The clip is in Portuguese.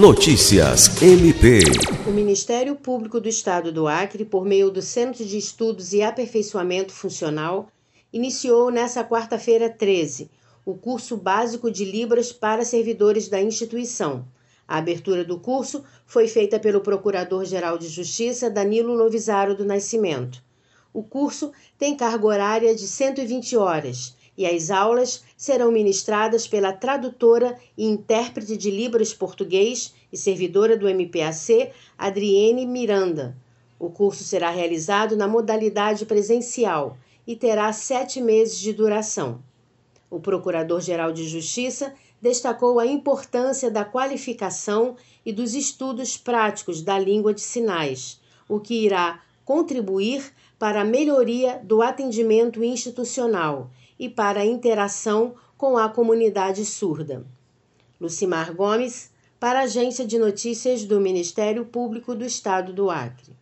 Notícias MP. O Ministério Público do Estado do Acre, por meio do Centro de Estudos e Aperfeiçoamento Funcional, iniciou nesta quarta-feira 13 o curso básico de Libras para servidores da instituição. A abertura do curso foi feita pelo Procurador-Geral de Justiça Danilo Novisaro do Nascimento. O curso tem carga horária de 120 horas e as aulas serão ministradas pela tradutora e intérprete de Libras português e servidora do MPAC, Adriene Miranda. O curso será realizado na modalidade presencial e terá sete meses de duração. O Procurador-Geral de Justiça destacou a importância da qualificação e dos estudos práticos da língua de sinais, o que irá contribuir para a melhoria do atendimento institucional e para a interação com a comunidade surda. Lucimar Gomes, para a Agência de Notícias do Ministério Público do Estado do Acre.